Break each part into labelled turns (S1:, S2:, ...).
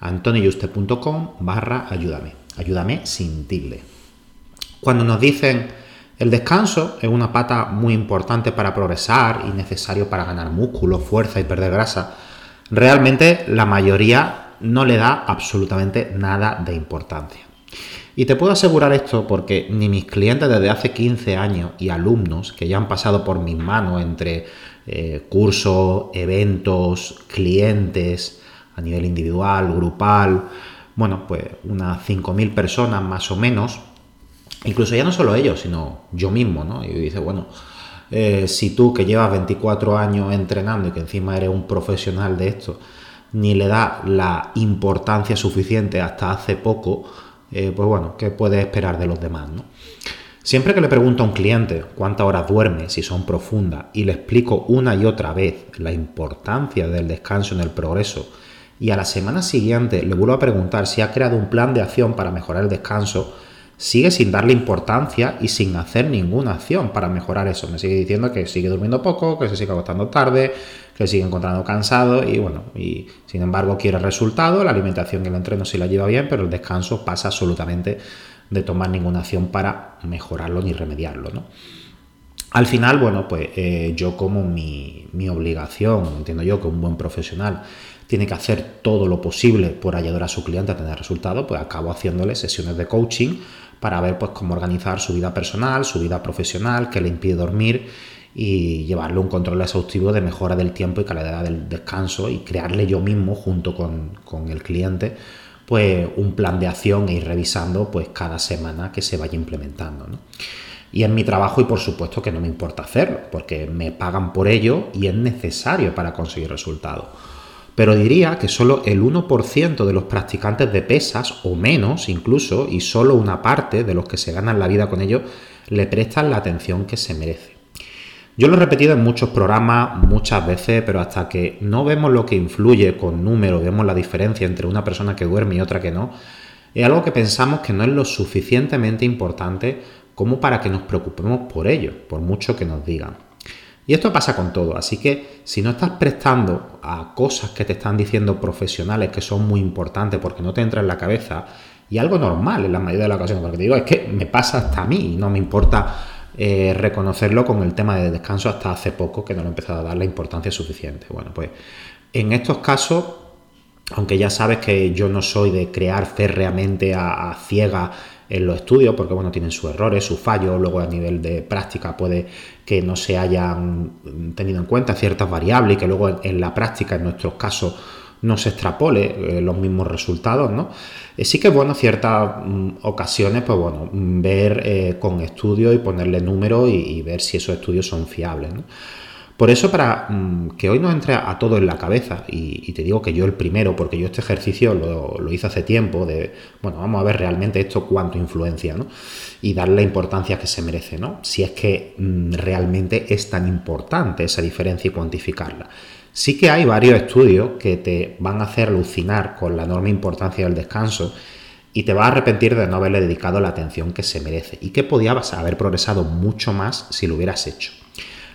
S1: antonioyuste.com barra ayúdame. Ayúdame sin tilde. Cuando nos dicen el descanso es una pata muy importante para progresar y necesario para ganar músculo, fuerza y perder grasa, realmente la mayoría no le da absolutamente nada de importancia. Y te puedo asegurar esto porque ni mis clientes desde hace 15 años y alumnos que ya han pasado por mis manos entre eh, cursos, eventos, clientes, a nivel individual, grupal, bueno, pues unas 5.000 personas más o menos, incluso ya no solo ellos, sino yo mismo, ¿no? Y dice, bueno, eh, si tú que llevas 24 años entrenando y que encima eres un profesional de esto, ni le da la importancia suficiente hasta hace poco, eh, pues bueno, ¿qué puedes esperar de los demás, no? Siempre que le pregunto a un cliente cuántas horas duerme, si son profundas, y le explico una y otra vez la importancia del descanso en el progreso y a la semana siguiente le vuelvo a preguntar si ha creado un plan de acción para mejorar el descanso, sigue sin darle importancia y sin hacer ninguna acción para mejorar eso. Me sigue diciendo que sigue durmiendo poco, que se sigue acostando tarde, que sigue encontrando cansado y bueno, y sin embargo quiere resultado, la alimentación y el entreno sí la lleva bien, pero el descanso pasa absolutamente de tomar ninguna acción para mejorarlo ni remediarlo, ¿no? Al final, bueno, pues eh, yo como mi, mi obligación, entiendo yo que un buen profesional tiene que hacer todo lo posible por ayudar a su cliente a tener resultados, pues acabo haciéndole sesiones de coaching para ver pues cómo organizar su vida personal, su vida profesional, qué le impide dormir y llevarle un control exhaustivo de mejora del tiempo y calidad del descanso y crearle yo mismo junto con, el cliente pues un plan de acción e ir revisando pues cada semana que se vaya implementando. Y es mi trabajo y por supuesto que no me importa hacerlo, porque me pagan por ello y es necesario para conseguir resultados pero diría que solo el 1% de los practicantes de pesas, o menos incluso, y solo una parte de los que se ganan la vida con ello, le prestan la atención que se merece. Yo lo he repetido en muchos programas muchas veces, pero hasta que no vemos lo que influye con números, vemos la diferencia entre una persona que duerme y otra que no, es algo que pensamos que no es lo suficientemente importante como para que nos preocupemos por ello, por mucho que nos digan. Y esto pasa con todo, así que si no estás prestando a cosas que te están diciendo profesionales que son muy importantes porque no te entra en la cabeza, y algo normal en la mayoría de las ocasiones, porque te digo, es que me pasa hasta a mí y no me importa eh, reconocerlo con el tema de descanso hasta hace poco que no le he empezado a dar la importancia suficiente. Bueno, pues en estos casos, aunque ya sabes que yo no soy de crear férreamente a, a ciega en los estudios, porque bueno, tienen sus errores, sus fallos, luego a nivel de práctica puede que no se hayan tenido en cuenta ciertas variables y que luego en, la práctica, en nuestros casos, no se extrapole eh, los mismos resultados, ¿no? Eh, sí que bueno ciertas mm, ocasiones, pues bueno, ver eh, con estudios y ponerle números y, ver si esos estudios son fiables. Por eso, para mm, que hoy nos entre a todo en la cabeza, y, te digo que yo el primero, porque yo este ejercicio lo, hice hace tiempo, de, bueno, vamos a ver realmente esto cuánto influencia, ¿no? Y darle la importancia que se merece, ¿no? Si es que mm, realmente es tan importante esa diferencia y cuantificarla. Sí que hay varios estudios que te van a hacer alucinar con la enorme importancia del descanso y te vas a arrepentir de no haberle dedicado la atención que se merece y que podías haber progresado mucho más si lo hubieras hecho.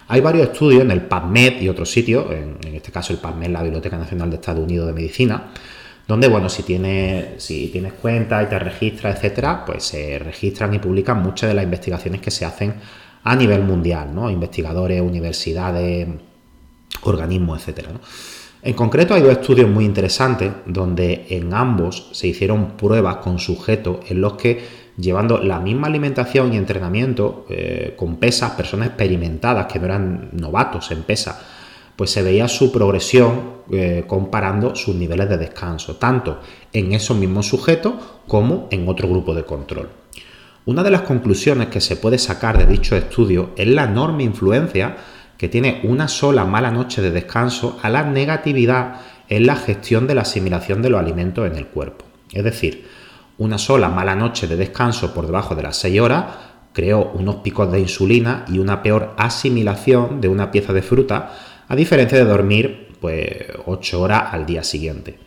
S1: Hay varios estudios en el PubMed y otros sitios, en, este caso el PubMed, la Biblioteca Nacional de Estados Unidos de Medicina, donde, bueno, si tienes, si tienes cuenta y te registras, etcétera, pues se registran y publican muchas de las investigaciones que se hacen a nivel mundial, ¿no? Investigadores, universidades, organismos, etcétera. En concreto hay dos estudios muy interesantes donde en ambos se hicieron pruebas con sujetos en los que llevando la misma alimentación y entrenamiento eh, con pesas, personas experimentadas que no eran novatos en pesa, pues se veía su progresión eh, comparando sus niveles de descanso, tanto en esos mismos sujetos como en otro grupo de control. Una de las conclusiones que se puede sacar de dicho estudio es la enorme influencia que tiene una sola mala noche de descanso a la negatividad en la gestión de la asimilación de los alimentos en el cuerpo. Es decir, una sola mala noche de descanso por debajo de las 6 horas creó unos picos de insulina y una peor asimilación de una pieza de fruta, a diferencia de dormir pues 8 horas al día siguiente.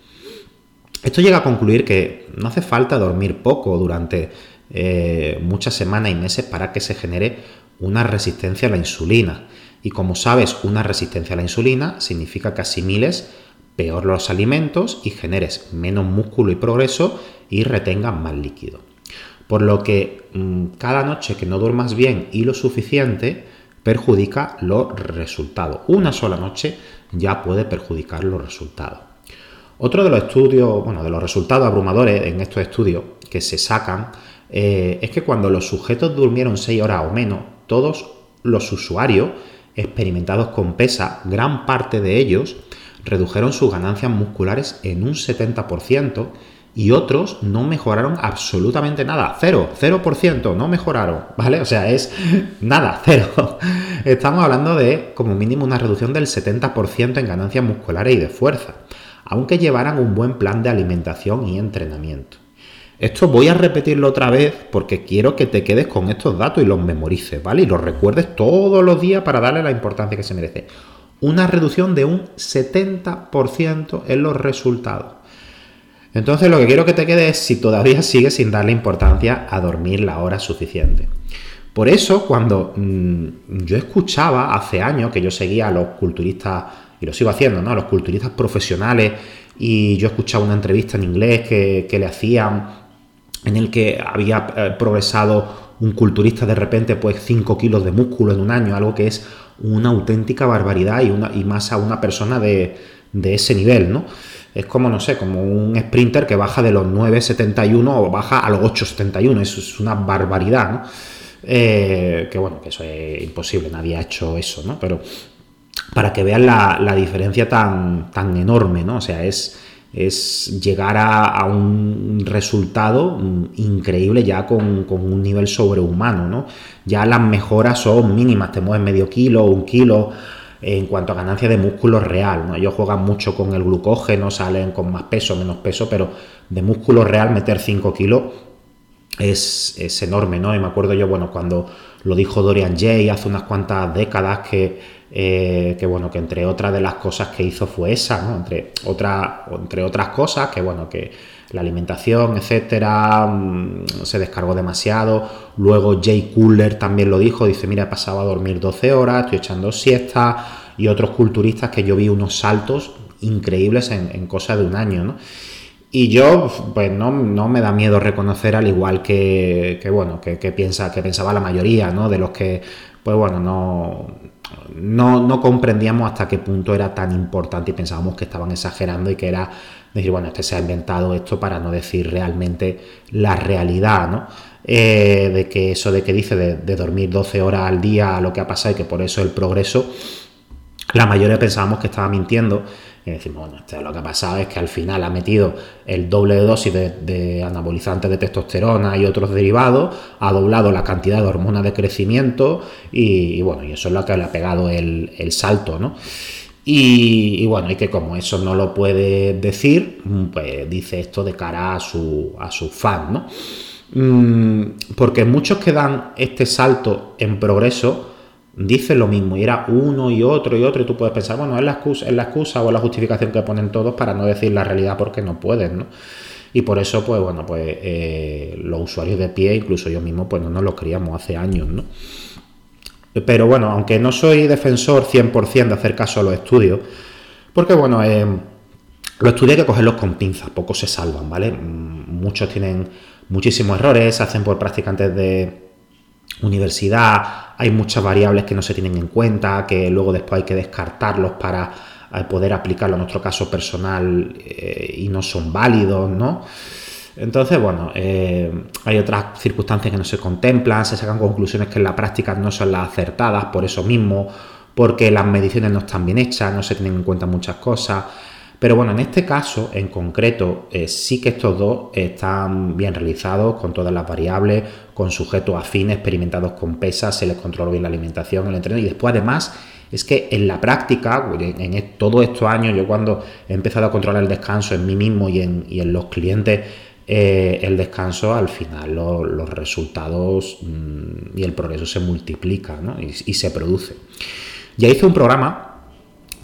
S1: Esto llega a concluir que no hace falta dormir poco durante eh, muchas semanas y meses para que se genere una resistencia a la insulina. Y como sabes, una resistencia a la insulina significa que asimiles peor los alimentos y generes menos músculo y progreso y retengas más líquido. Por lo que mm, cada noche que no duermas bien y lo suficiente perjudica los resultados. Una sola noche ya puede perjudicar los resultados. Otro de los estudios, bueno, de los resultados abrumadores en estos estudios que se sacan eh, es que cuando los sujetos durmieron 6 horas o menos, todos los usuarios experimentados con pesa, gran parte de ellos redujeron sus ganancias musculares en un 70% y otros no mejoraron absolutamente nada. Cero, 0%, no mejoraron, ¿vale? O sea, es nada, cero. Estamos hablando de como mínimo una reducción del 70% en ganancias musculares y de fuerza, aunque llevaran un buen plan de alimentación y entrenamiento. Esto voy a repetirlo otra vez porque quiero que te quedes con estos datos y los memorices, ¿vale? Y los recuerdes todos los días para darle la importancia que se merece. Una reducción de un 70% en los resultados. Entonces lo que quiero que te quede es si todavía sigues sin darle importancia a dormir la hora suficiente. Por eso cuando mm, yo escuchaba hace años que yo seguía a los culturistas, y lo sigo haciendo, ¿no? A los culturistas profesionales, y yo escuchaba una entrevista en inglés que, que le hacían en el que había eh, progresado un culturista de repente pues 5 kilos de músculo en un año, algo que es una auténtica barbaridad y, una, y más a una persona de, ese nivel, ¿no? Es como, no sé, como un sprinter que baja de los 9,71 o baja a los 8,71, eso es una barbaridad, ¿no? Eh, que bueno, que eso es imposible, nadie ha hecho eso, ¿no? Pero para que vean la, la diferencia tan, tan enorme, ¿no? O sea, es es llegar a, un resultado increíble ya con, un nivel sobrehumano, ¿no? Ya las mejoras son mínimas, te mueves medio kilo, un kilo en cuanto a ganancia de músculo real, ¿no? Ellos juegan mucho con el glucógeno, salen con más peso, menos peso, pero de músculo real meter 5 kilos es, es enorme, ¿no? Y me acuerdo yo, bueno, cuando lo dijo Dorian Jay hace unas cuantas décadas que eh, que bueno, que entre otras de las cosas que hizo fue esa, ¿no? Entre, entre otras cosas, que bueno, que la alimentación, etcétera, mm, se descargó demasiado. Luego Jay Cooler también lo dijo, dice, mira, he pasado a dormir 12 horas, estoy echando siesta, y otros culturistas que yo vi unos saltos increíbles en, en cosa de un año, ¿no? Y yo, pues no, no, me da miedo reconocer, al igual que, que bueno, que, que, piensa, que pensaba la mayoría, ¿no? De los que, pues bueno, no, no, comprendíamos hasta qué punto era tan importante y pensábamos que estaban exagerando y que era decir, bueno, este se ha inventado esto para no decir realmente la realidad, ¿no? Eh, de que eso de que dice de, dormir 12 horas al día, lo que ha pasado y que por eso el progreso, la mayoría pensábamos que estaba mintiendo y decimos, bueno, lo que ha pasado es que al final ha metido el doble de dosis de, anabolizantes de testosterona y otros derivados, ha doblado la cantidad de hormonas de crecimiento y, bueno, y eso es lo que le ha pegado el, salto, ¿no? Y, bueno, y que como eso no lo puede decir, pues dice esto de cara a su, a fans, ¿no? Mm, porque muchos que dan este salto en progreso dice lo mismo y era uno y otro y otro y tú puedes pensar, bueno, es la excusa, es la excusa o la justificación que ponen todos para no decir la realidad porque no pueden, ¿no? Y por eso, pues bueno, pues eh, los usuarios de pie, incluso yo mismo, pues no nos lo creíamos hace años, ¿no? Pero bueno, aunque no soy defensor 100% de hacer caso a los estudios, porque bueno, eh, los estudios hay que cogerlos con pinzas, pocos se salvan, ¿vale? Muchos tienen muchísimos errores, se hacen por practicantes de universidad, hay muchas variables que no se tienen en cuenta, que luego después hay que descartarlos para eh, poder aplicarlo a nuestro caso personal eh, y no son válidos, ¿no? Entonces, bueno, eh, hay otras circunstancias que no se contemplan, se sacan conclusiones que en la práctica no son las acertadas por eso mismo, porque las mediciones no están bien hechas, no se tienen en cuenta muchas cosas. Pero bueno, en este caso en concreto eh, sí que estos dos están bien realizados con todas las variables, con sujetos afines, experimentados con pesas, se les controla bien la alimentación, el entrenamiento y después además es que en la práctica, en, todos estos años, yo cuando he empezado a controlar el descanso en mí mismo y en los clientes, eh, el descanso, al final los resultados mm, y el progreso se multiplica y, se produce. Ya hice un programa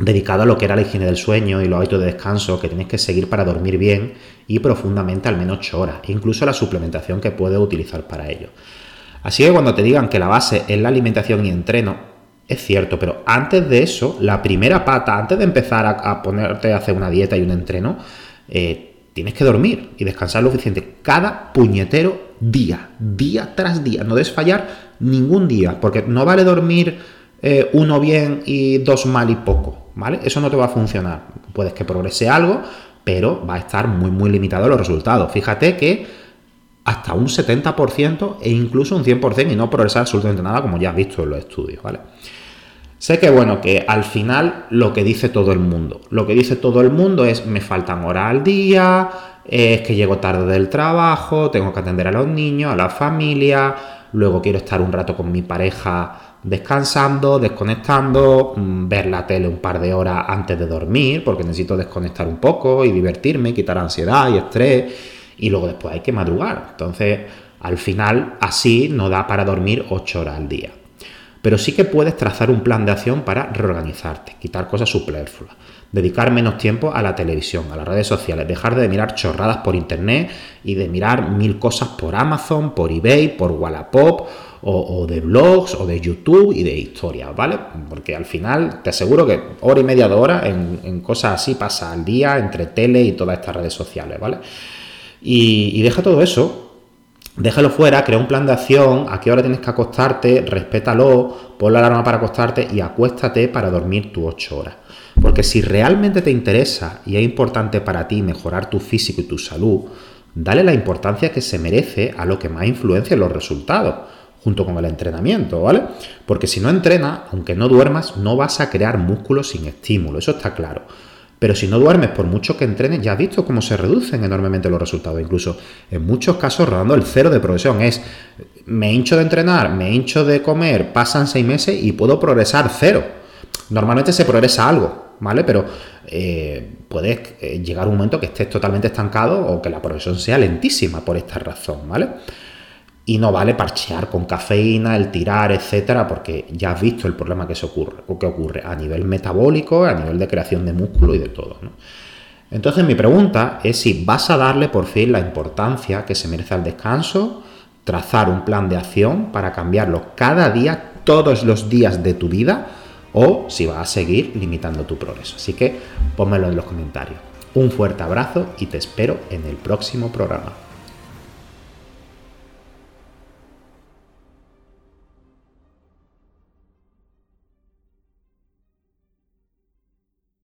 S1: dedicado a lo que era la higiene del sueño y los hábitos de descanso que tienes que seguir para dormir bien y profundamente al menos 8 horas, incluso la suplementación que puedes utilizar para ello. Así que cuando te digan que la base es la alimentación y entreno, es cierto, pero antes de eso, la primera pata, antes de empezar a, ponerte a hacer una dieta y un entreno, eh, tienes que dormir y descansar lo suficiente cada puñetero día, día tras día. No debes fallar ningún día, porque no vale dormir eh, uno bien y dos mal y poco, ¿vale? Eso no te va a funcionar. Puedes que progrese algo, pero va a estar muy, muy limitado los resultados. Fíjate que hasta un 70% e incluso un 100% y no progresar absolutamente nada, como ya has visto en los estudios, ¿vale? Sé que bueno, que al final lo que dice todo el mundo, lo que dice todo el mundo es me faltan horas al día, es que llego tarde del trabajo, tengo que atender a los niños, a la familia, luego quiero estar un rato con mi pareja descansando, desconectando, mm, ver la tele un par de horas antes de dormir, porque necesito desconectar un poco y divertirme, quitar ansiedad y estrés, y luego después hay que madrugar. Entonces, al final, así no da para dormir 8 horas al día pero sí que puedes trazar un plan de acción para reorganizarte, quitar cosas superfluas, dedicar menos tiempo a la televisión, a las redes sociales, dejar de mirar chorradas por internet y de mirar mil cosas por Amazon, por eBay, por Wallapop o, de blogs o de YouTube y de historias, ¿vale? Porque al final te aseguro que hora y media de hora en, cosas así pasa al día entre tele y todas estas redes sociales, ¿vale? y deja todo eso Déjalo fuera, crea un plan de acción, a qué hora tienes que acostarte, respétalo, pon la alarma para acostarte y acuéstate para dormir tus 8 horas. Porque si realmente te interesa y es importante para ti mejorar tu físico y tu salud, dale la importancia que se merece a lo que más influencia en los resultados, junto con el entrenamiento, ¿vale? Porque si no entrenas, aunque no duermas, no vas a crear músculos sin estímulo, eso está claro. Pero si no duermes, por mucho que entrenes, ya has visto cómo se reducen enormemente los resultados. Incluso en muchos casos rodando el cero de progresión. Es, me hincho de entrenar, me hincho de comer, pasan seis meses y puedo progresar cero. Normalmente se progresa algo, ¿vale? Pero eh, puedes eh, llegar un momento que estés totalmente estancado o que la progresión sea lentísima por esta razón, ¿vale? Y no vale parchear con cafeína, el tirar, etcétera, porque ya has visto el problema que se ocurre, o que ocurre a nivel metabólico, a nivel de creación de músculo y de todo. Entonces mi pregunta es si vas a darle por fin la importancia que se merece al descanso, trazar un plan de acción para cambiarlo cada día, todos los días de tu vida, o si vas a seguir limitando tu progreso. Así que pónmelo en los comentarios. Un fuerte abrazo y te espero en el próximo programa.